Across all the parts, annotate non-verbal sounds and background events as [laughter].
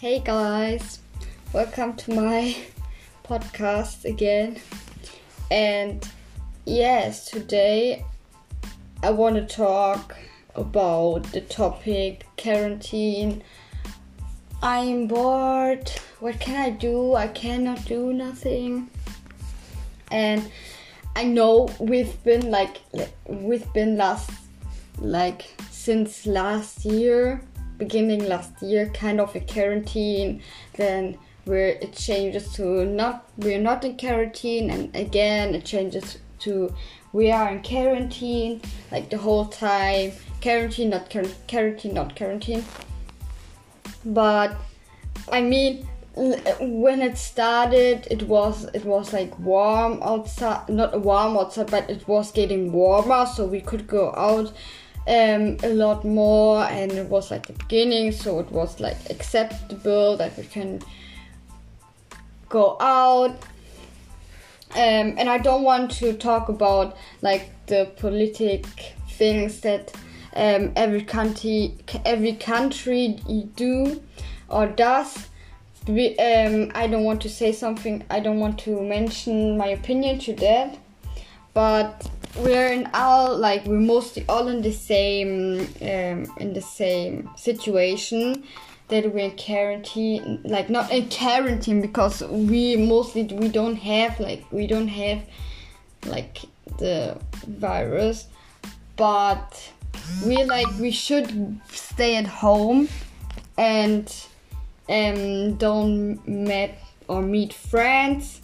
Hey guys, welcome to my podcast again. And yes, today I want to talk about the topic quarantine. I'm bored. What can I do? I cannot do nothing. And I know we've been like we've been last like since last year beginning last year kind of a quarantine then where it changes to not we're not in quarantine and again it changes to we are in quarantine like the whole time. Quarantine not quarantine not quarantine. But i mean when it started it was it was like warm outside not warm outside but it was getting warmer so we could go out um, a lot more and it was like the beginning so it was like acceptable that we can go out. Um, and I don't want to talk about like the politic things that um, every country every country do or does. We, um, I don't want to say something I don't want to mention my opinion to that but we're in all like we're mostly all in the same um, in the same situation that we're in quarantine like not in quarantine because we mostly we don't have like we don't have like the virus but we like we should stay at home and um don't meet or meet friends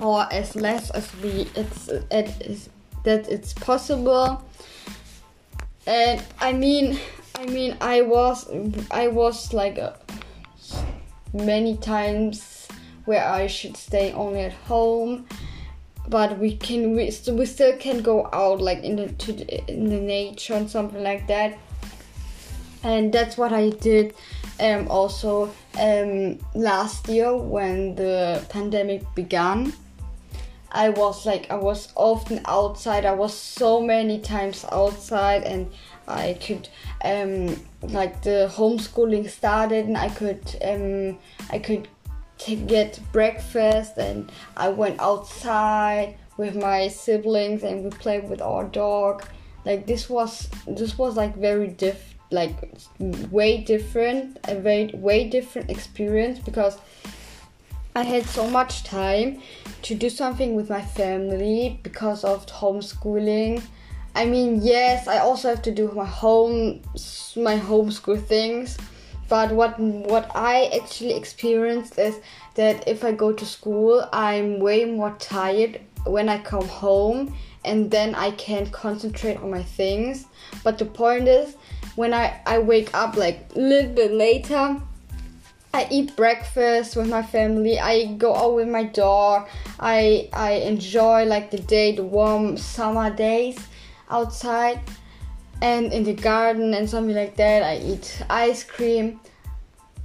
or as less as we it's it is that it's possible. And i mean i mean i was i was like uh, many times where i should stay only at home but we can we, we still can go out like in the to the, in the nature and something like that. And that's what i did um, also um, last year when the pandemic began I was like I was often outside. I was so many times outside, and I could um, like the homeschooling started, and I could um, I could get breakfast, and I went outside with my siblings, and we played with our dog. Like this was this was like very diff like way different a very way different experience because I had so much time to do something with my family because of homeschooling. I mean, yes, I also have to do my home my homeschool things, but what what I actually experienced is that if I go to school, I'm way more tired when I come home and then I can't concentrate on my things. But the point is when I I wake up like a little bit later, I eat breakfast with my family. I go out with my dog. I I enjoy like the day, the warm summer days outside and in the garden and something like that. I eat ice cream.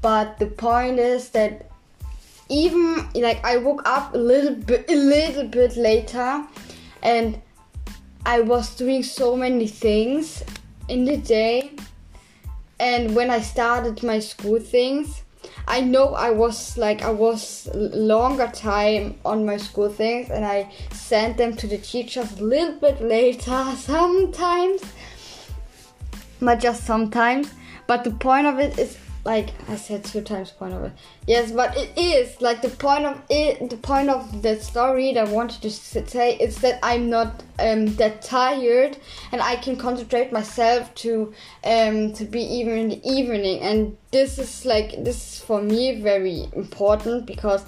But the point is that even like I woke up a little bit a little bit later and I was doing so many things in the day and when I started my school things I know I was like I was longer time on my school things and I sent them to the teachers a little bit later [laughs] sometimes. But just sometimes but the point of it is like I said two times point of it. Yes, but it is like the point of it. The point of the story that I wanted to say is that I'm not um, that tired and I can concentrate myself to um, to be even in the evening. And this is like this is for me very important because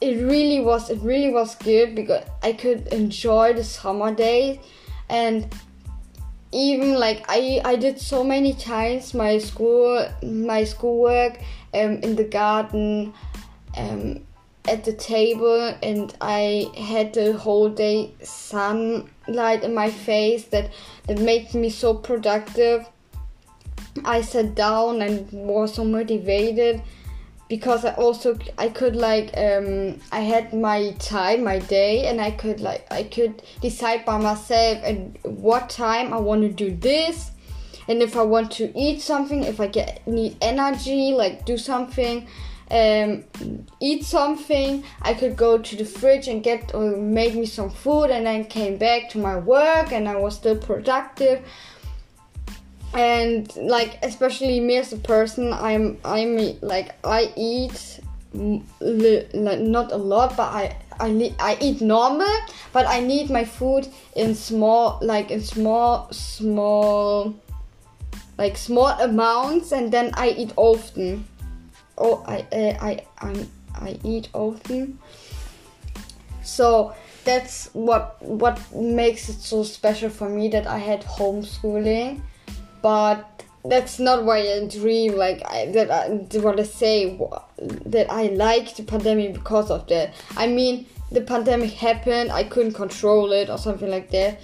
it really was it really was good because I could enjoy the summer days and even like I I did so many times my school my schoolwork um, in the garden um, at the table and I had the whole day sunlight in my face that that made me so productive. I sat down and was so motivated because I also I could like um, I had my time, my day, and I could like I could decide by myself at what time I want to do this, and if I want to eat something, if I get need energy, like do something, um, eat something, I could go to the fridge and get or make me some food, and then came back to my work, and I was still productive. And like especially me as a person, I'm I'm like I eat like not a lot, but I I I eat normal, but I need my food in small like in small small like small amounts, and then I eat often. Oh, I uh, I I I eat often. So that's what what makes it so special for me that I had homeschooling, but that's not why I dream like I, that I want to say that I like the pandemic because of that. I mean, the pandemic happened, I couldn't control it or something like that.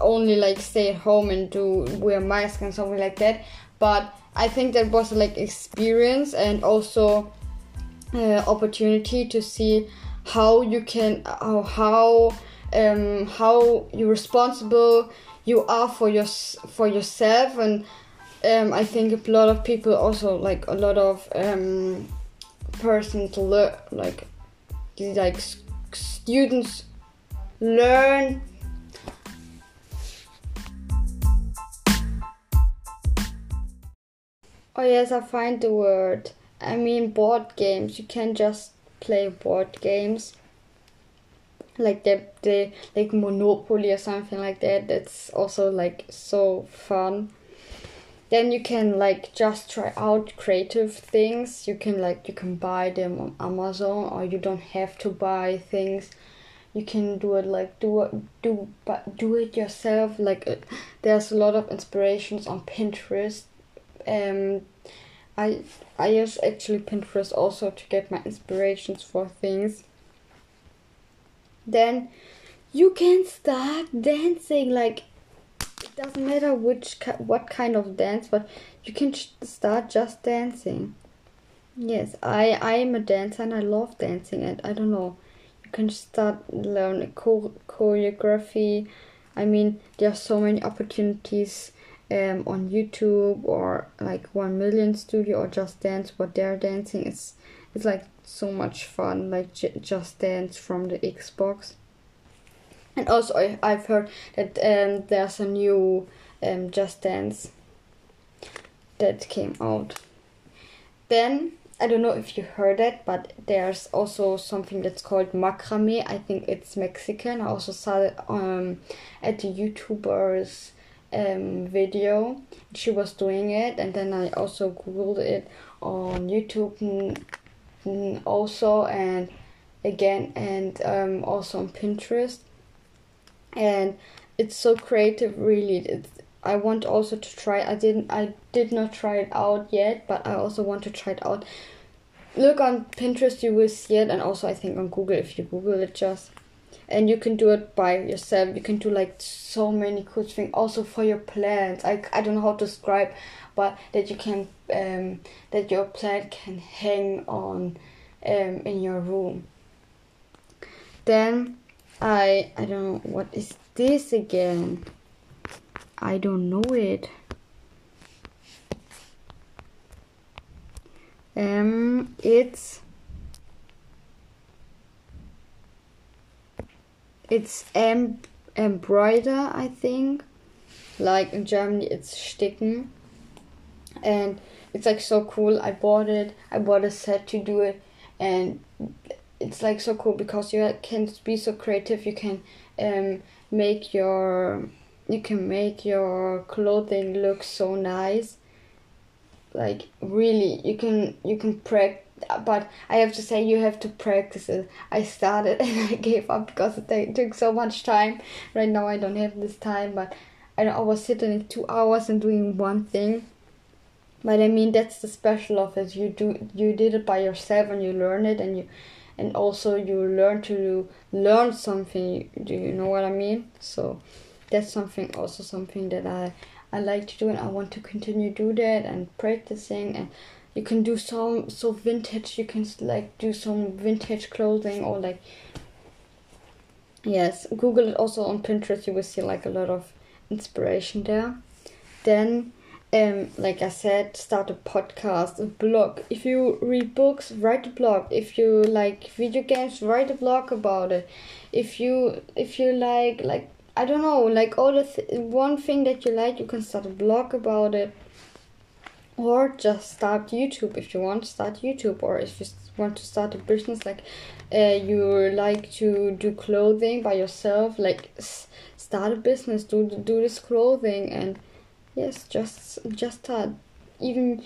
Only like stay at home and do wear mask and something like that. But I think that was like experience and also uh, opportunity to see how you can uh, how um, how you're responsible you are for your for yourself and um, I think a lot of people also like a lot of um, persons learn like like students learn Oh yes, I find the word. I mean board games. You can just play board games. Like the the like Monopoly or something like that. That's also like so fun. Then you can like just try out creative things. You can like you can buy them on amazon or you don't have to buy things. You can do it like do do but do it yourself. Like uh, there's a lot of inspirations on pinterest. Um i i use actually pinterest also to get my inspirations for things then you can start dancing like it doesn't matter which what kind of dance, but you can start just dancing. Yes, I I am a dancer and I love dancing and I don't know. You can start learn choreography. I mean, there are so many opportunities um, on YouTube or like One Million Studio or Just Dance. What they're dancing is it's like so much fun. Like J- Just Dance from the Xbox. And also, I, I've heard that um, there's a new um, Just Dance that came out. Then, I don't know if you heard it, but there's also something that's called macrame. I think it's Mexican. I also saw it um, at the YouTuber's um, video. She was doing it, and then I also googled it on YouTube also, and again, and um, also on Pinterest. And it's so creative really. It's, i want also to try i didn't i did not try it out yet but i also want to try it out. Look on pinterest you will see it and also i think on google if you google it just and you can do it by yourself you can do like so many cool things also for your plants i, I don't know how to describe but that you can um, that your plant can hang on um, in your room then I I don't know what is this again. I don't know it. Um, it's it's em embroider, I think. Like in Germany, it's sticken, and it's like so cool. I bought it. I bought a set to do it, and it's like so cool because you can be so creative. You can um, make your you can make your clothing look so nice. Like really, you can you can practice. But I have to say, you have to practice it. I started [laughs] and I gave up because it took so much time. Right now, I don't have this time, but I, was sitting two hours and doing one thing but I mean that's the special of it. You do you did it by yourself and you learn it and you and also you learn to learn something do you know what i mean so that's something also something that i i like to do and i want to continue do that and practicing and you can do some so vintage you can like do some vintage clothing or like yes google it also on pinterest you will see like a lot of inspiration there then um, like I said, start a podcast, a blog. If you read books, write a blog. If you like video games, write a blog about it. If you if you like like I don't know, like all the th- one thing that you like, you can start a blog about it. Or just start YouTube if you want to start YouTube, or if you want to start a business, like uh, you like to do clothing by yourself, like start a business, do do this clothing, and yes, just just start. Even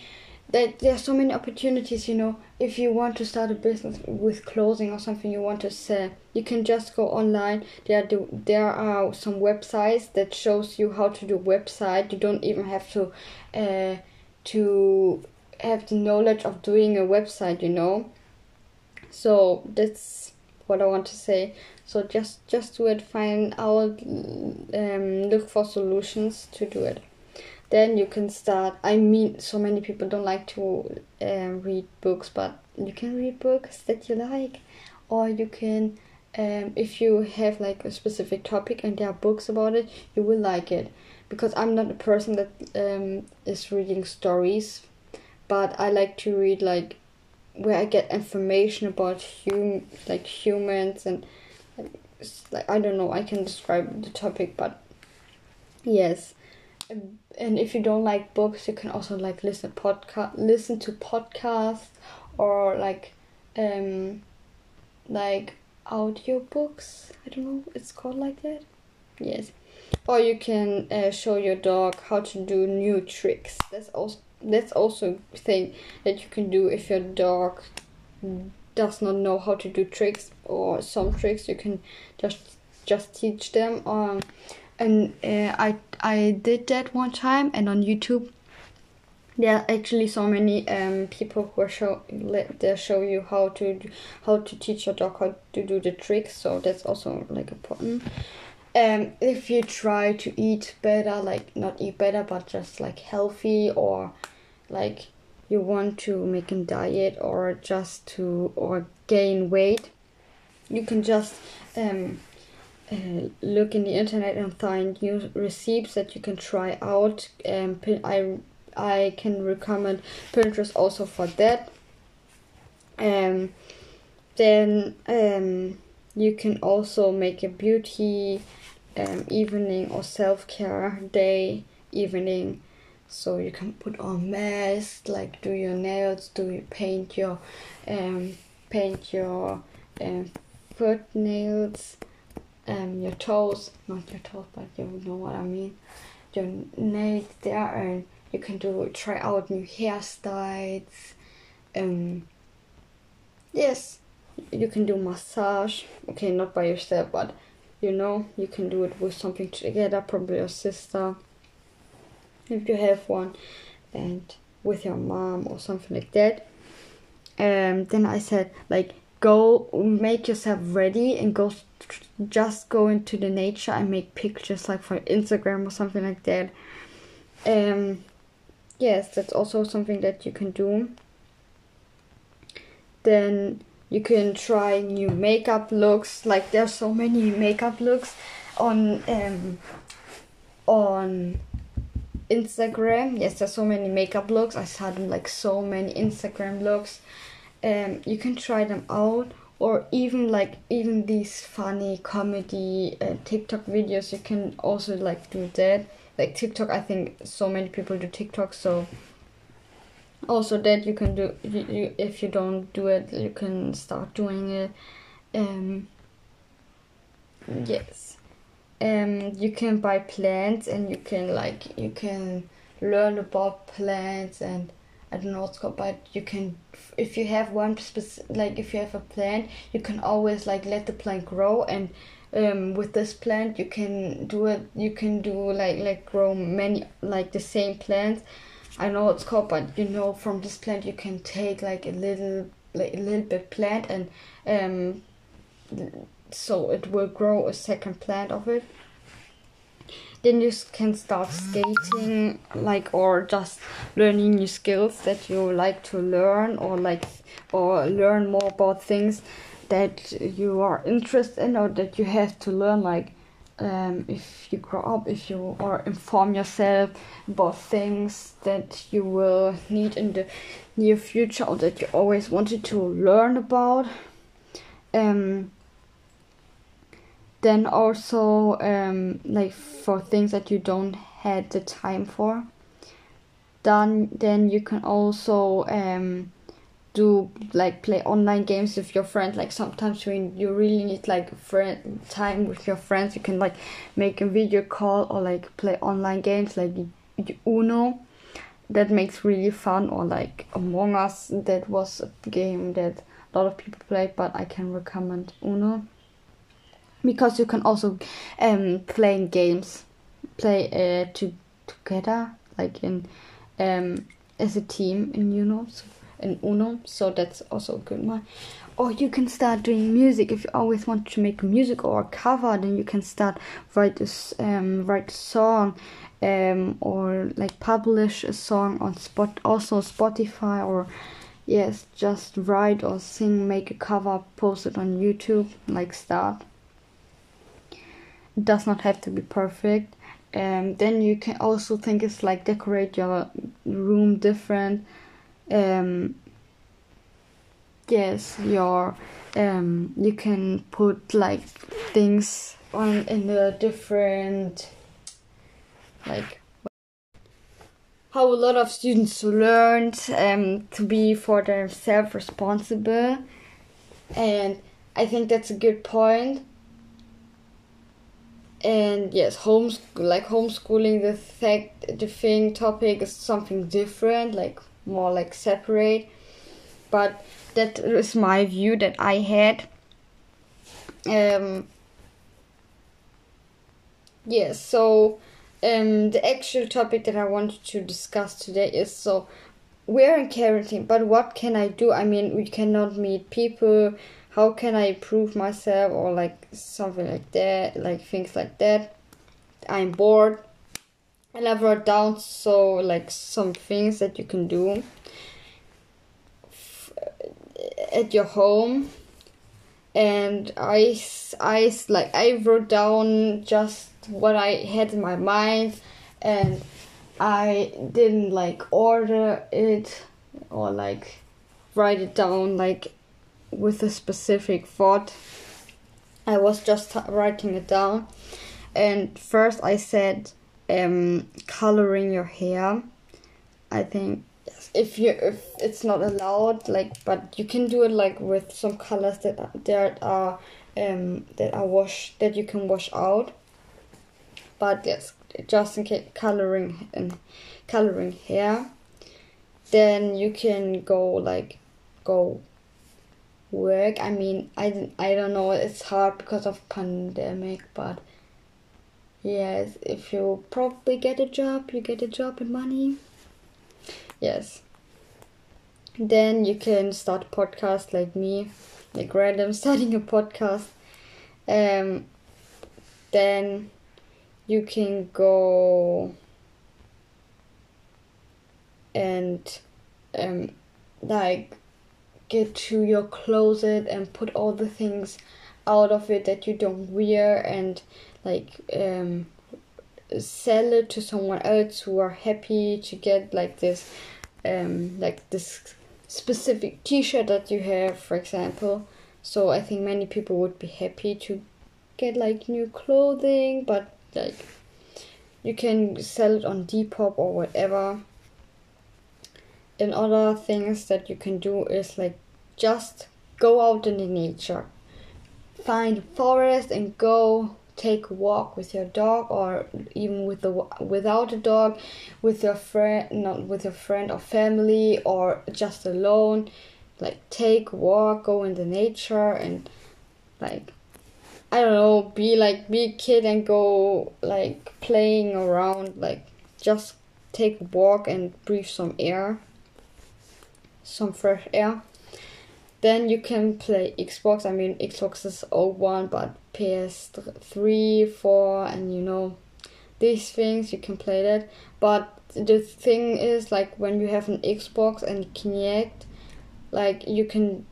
that there are so many opportunities, you know. If you want to start a business with clothing or something you want to sell, you can just go online. There do there are some websites that shows you how to do website. You don't even have to uh, to have the knowledge of doing a website, you know. So that's what I want to say. So just just do it. Find out. Um, look for solutions to do it then you can start i mean so many people don't like to uh, read books but you can read books that you like or you can um, if you have like a specific topic and there are books about it you will like it. Because i'm not a person that um, is reading stories but i like to read like where i get information about hum like humans and like i don't know i can describe the topic but yes. And if you don't like books you can also like listen podcast listen to podcasts or like um like audio books i don't know it's called like that. Yes. Or you can uh, show your dog how to do new tricks. That's also that's also thing that you can do if your dog does not know how to do tricks or some tricks. You can just just teach them um and uh, I I did that one time, and on YouTube, there are actually so many um, people who show they show you how to how to teach your dog how to do the tricks. So that's also like important. Um, if you try to eat better, like not eat better, but just like healthy or like you want to make a diet or just to or gain weight, you can just um, uh, look in the internet and find new recipes that you can try out. Um, I I can recommend Pinterest also for that. Um, then um, you can also make a beauty um, evening or self care day evening. So you can put on masks, like do your nails, do you paint your um, paint your um, foot nails um, your toes, not your toes, but you know what I mean, your nails there, and you can do try out new hairstyles. Um, yes, you can do massage. Okay, not by yourself, but you know you can do it with something together, probably your sister, if you have one, and with your mom or something like that. Um, then I said like go make yourself ready and go just go into the nature and make pictures like for Instagram or something like that. Um, yes, that's also something that you can do. Then you can try new makeup looks. Like there's so many makeup looks on um, on Instagram. Yes, there's so many makeup looks. I saw them like so many Instagram looks um, you can try them out or even like even these funny comedy uh, tiktok videos you can also like do that like tiktok i think so many people do tiktok so also that you can do you, you, if you don't do it you can start doing it. Um yes. Um you can buy plants and you can like you can learn about plants and I don't know what's called, but you can, if you have one specific, like if you have a plant, you can always like let the plant grow, and um, with this plant you can do it. You can do like like grow many like the same plants. I know it's called, but you know from this plant you can take like a little like a little bit plant and um, so it will grow a second plant of it then you can start skating like or just learning new skills that you like to learn or like or learn more about things that you are interested in or that you have to learn like um, if you grow up, if you or inform yourself about things that you will need in the near future or that you always wanted to learn about. Um, then also um, like for things that you don't had the time for. Then then you can also um, do like play online games with your friends like sometimes when you really need like friend time with your friends you can like make a video call or like play online games like uno. That makes really fun or like among us. That was a game that a lot of people played but i can recommend uno. Because you can also um play games. Play uh to together like in um as a team in uno. So in Uno, so that's also a good one. Or you can start doing music if you always want to make music or a cover. Then you can start write this um, write a song, um, or like publish a song on spot also Spotify or yes just write or sing make a cover post it on YouTube like start. It does not have to be perfect. Um, then you can also think it's like decorate your room different um, yes your um, you can put like things on in a different like how a lot of students learned um, to be for themselves responsible and i think that's a good point. And yes homeschool like homeschooling the fact the thing topic is something different like more like separate. But that is my view that i had. Um yes so um the actual topic that i wanted to discuss today is so we're in quarantine but what can i do? I mean we cannot meet people. How can i prove myself or like something like that like things like that? I'm bored and I wrote down so like some things that you can do at your home. And I, I like I wrote down just what I had in my mind. And I didn't like order it or like write it down like with a specific thought. I was just writing it down. And first I said um, coloring your hair. I think if you if it's not allowed, like, but you can do it like with some colors that that are um that are wash that you can wash out. But yes, just in case coloring and coloring hair, then you can go like go work. I mean, I I don't know. It's hard because of pandemic, but Yes, if you probably get a job, you get a job and money. Yes. Then you can start podcast like me, like random [laughs] starting a podcast. Um, then you can go and um, like get to your closet and put all the things out of it that you don't wear and like um, sell it to someone else who are happy to get like this um, like this specific t-shirt that you have for example. So i think many people would be happy to get like new clothing but like you can sell it on depop or whatever. And other things that you can do is like just go out in the nature find forest and go take a walk with your dog or even with the without a dog with your friend not with your friend or family or just alone. Like take a walk go in the nature and like i don't know be like be a kid and go like playing around like just take a walk and breathe some air some fresh air then you can play Xbox. I mean, Xbox is old one, but PS3, 4, and you know, these things you can play that. But the thing is, like, when you have an Xbox and Kinect, like, you can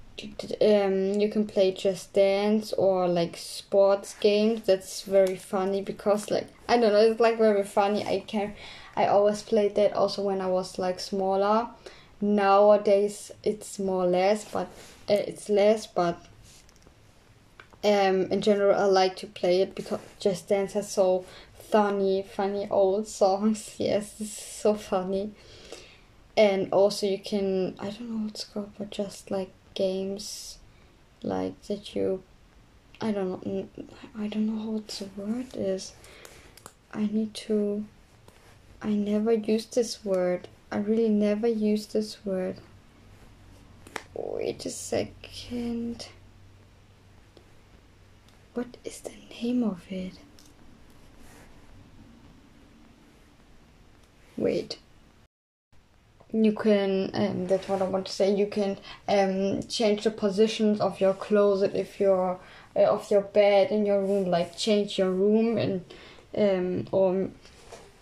um, you can play Just Dance or like sports games. That's very funny because like I don't know, it's like very funny. I can I always played that also when I was like smaller. Nowadays it's more or less, but it's less, but um, in general I like to play it because Just Dance has so funny, funny old [laughs] songs. Yes, it's so funny. And also you can I don't know what's called, but just like games like that you I don't know I don't know what the word is. I need to I never use this word. I really never use this word. Wait a second. What is the name of it? Wait you can um, that's what i want to say you can um, change the positions of your closet if you're uh, of your bed in your room like change your room and um, or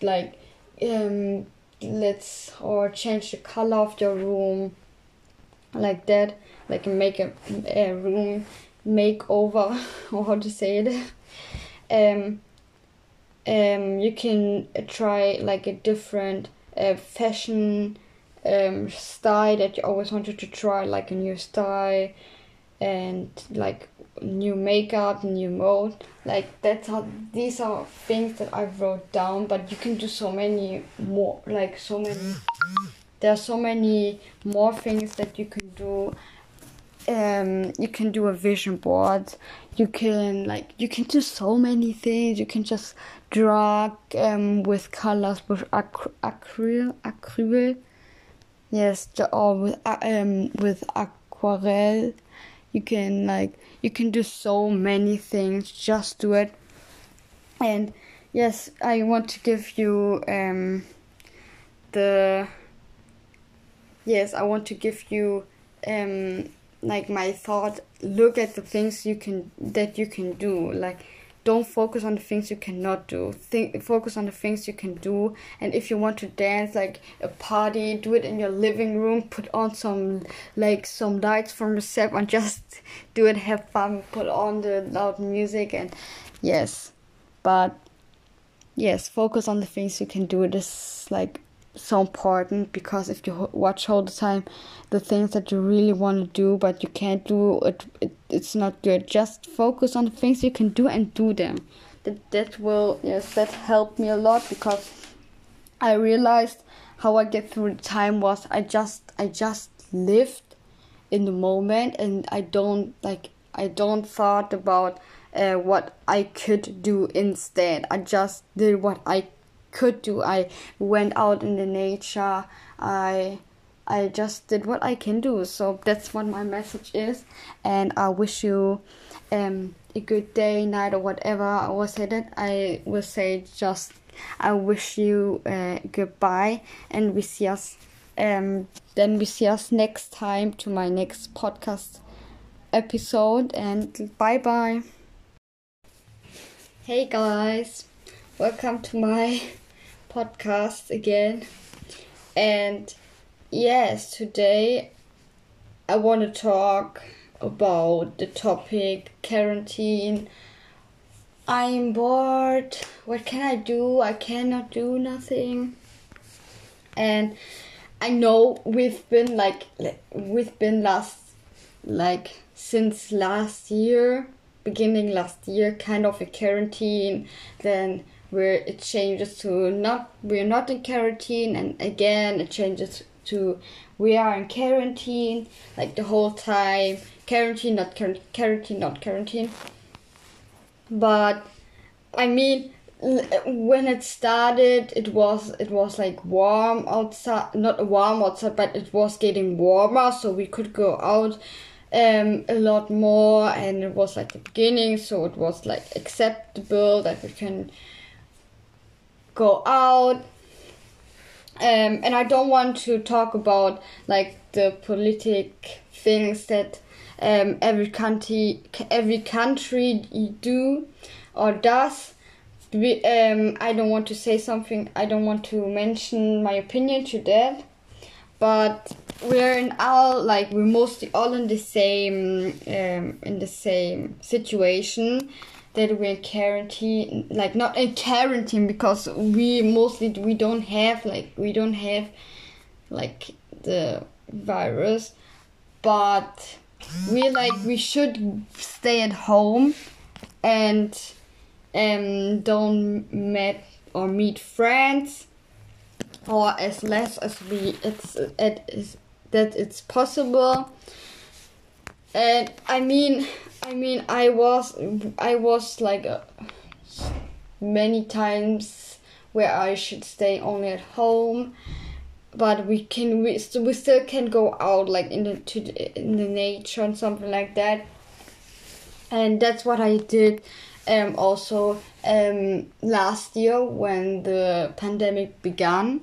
like um, let's or change the color of your room like that like make a, a room makeover [laughs] or how to say it um um you can try like a different uh, fashion um, style that you always wanted to try, like a new style and like new makeup, new mode. Like that's how these are things that I wrote down, but you can do so many more, like so many. There are so many more things that you can do. Um, you can do a vision board. You can like you can do so many things. You can just draw um, with colors with acry- acryl acryl Yes, or with uh, um with aquarelle, you can like you can do so many things. Just do it. And yes, I want to give you um the yes, I want to give you um like my thought. Look at the things you can that you can do. Like don't focus on the things you cannot do. Think focus on the things you can do. And if you want to dance like a party do it in your living room. Put on some like some lights from the set and [laughs] just do it. Have fun. Put on the loud music and yes. But yes focus on the things you can do. It is like so important because if you watch all the time the things that you really want to do but you can't do it, it it's not good. Just focus on the things you can do and do them. That that will yes that helped me a lot because i realized how i get through the time was i just i just lived in the moment and i don't like i don't thought about uh, what i could do instead. I just did what i could do. I went out in the nature. I I just did what I can do. So that's what my message is. And I wish you um, a good day, night, or whatever I will say that. I will say just I wish you uh, goodbye, and we see us. Um, then we see us next time to my next podcast episode. And bye bye. Hey guys, welcome to my podcast again. And yes, today I want to talk about the topic quarantine. I'm bored. What can I do? I cannot do nothing. And I know we've been like we've been last like since last year, beginning last year, kind of a quarantine. Then where it changes to not we're not in quarantine and again it changes to we are in quarantine like the whole time. Quarantine not quarantine not quarantine. But i mean when it started it was it was like warm outside not warm outside but it was getting warmer so we could go out um, a lot more and it was like the beginning so it was like acceptable that we can go out. Um, and I don't want to talk about like the politic things that um, every country every country do or does. Um, I don't want to say something. I don't want to mention my opinion to that. But we're in all like we're mostly all in the same um, in the same situation that we're in quarantine like not in quarantine because we mostly we don't have like we don't have like the virus. But we like we should stay at home and um don't meet or meet friends or as less as we it's it is that it's possible and i mean i mean i was i was like uh, many times where i should stay only at home but we can we, we still can go out like in the to the, in the nature and something like that. And that's what i did um also um last year when the pandemic began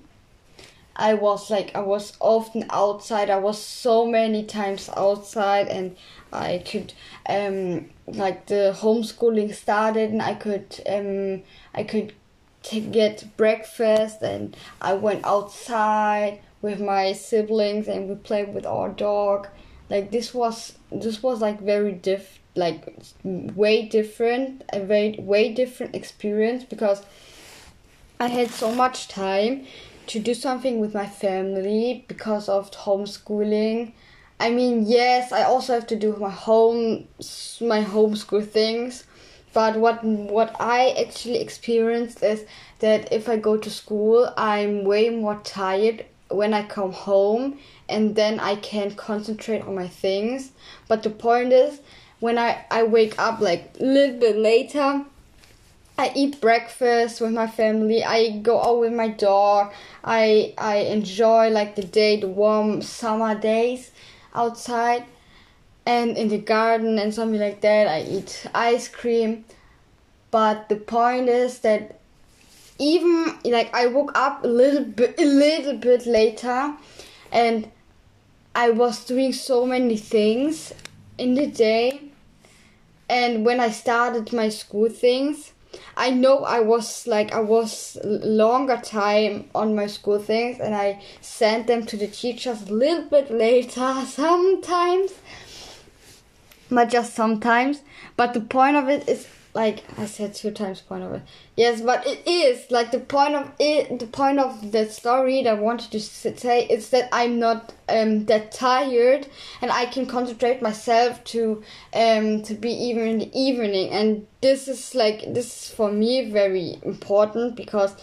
I was like I was often outside. I was so many times outside, and I could um like the homeschooling started, and I could um I could to get breakfast, and I went outside with my siblings, and we played with our dog. Like this was this was like very diff like way different a very way different experience because I had so much time to do something with my family because of homeschooling. I mean, yes, I also have to do my home my homeschool things, but what what I actually experienced is that if I go to school, I'm way more tired when I come home and then I can concentrate on my things. But the point is when I I wake up like a little bit later, I eat breakfast with my family. I go out with my dog. I I enjoy like the day, the warm summer days outside and in the garden and something like that. I eat ice cream. But the point is that even like I woke up a little bit a little bit later and I was doing so many things in the day and when I started my school things I know I was like I was longer time on my school things and I sent them to the teachers a little bit later [laughs] sometimes. But just sometimes but the point of it is like I said two times point of it. Yes, but it is like the point of it. The point of the story that I wanted to say is that I'm not um that tired and I can concentrate myself to um to be even in the evening. And this is like this is for me very important because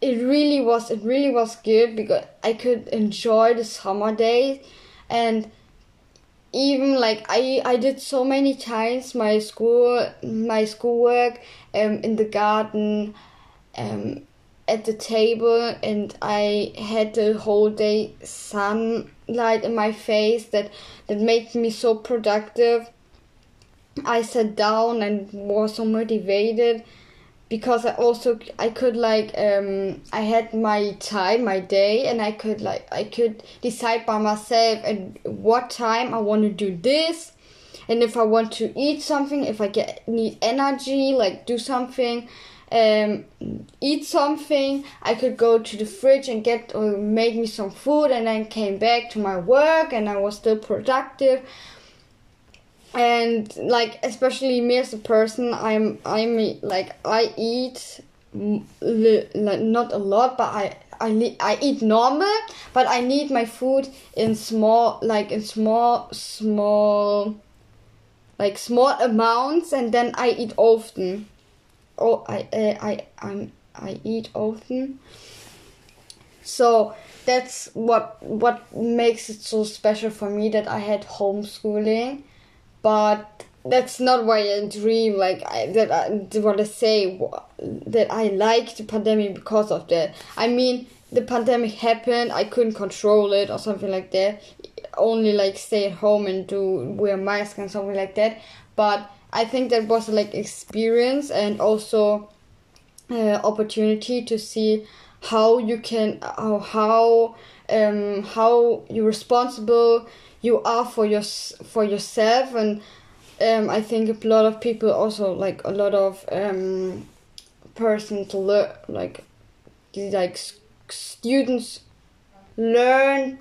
it really was it really was good because I could enjoy the summer days and even like I I did so many times my school my schoolwork um in the garden um at the table and I had the whole day sunlight in my face that that made me so productive. I sat down and was so motivated because I also I could like um I had my time my day and I could like I could decide by myself at what time I want to do this and if I want to eat something if I get need energy like do something um eat something I could go to the fridge and get or make me some food and then came back to my work and I was still productive and like especially me as a person i'm i'm like i eat like not a lot but i I, I eat normal but i need my food in small like in small small like small amounts and then i eat often. Oh i uh, i i'm i eat often. So that's what what makes it so special for me that i had homeschooling but that's not why I dream like I, that I want to say that I like the pandemic because of that. I mean, the pandemic happened, I couldn't control it or something like that. Only like stay at home and do wear mask and something like that. But I think that was like experience and also uh, opportunity to see how you can uh, how um how you're responsible you are for your for yourself and um, I think a lot of people also like a lot of um, person to learn like like students learn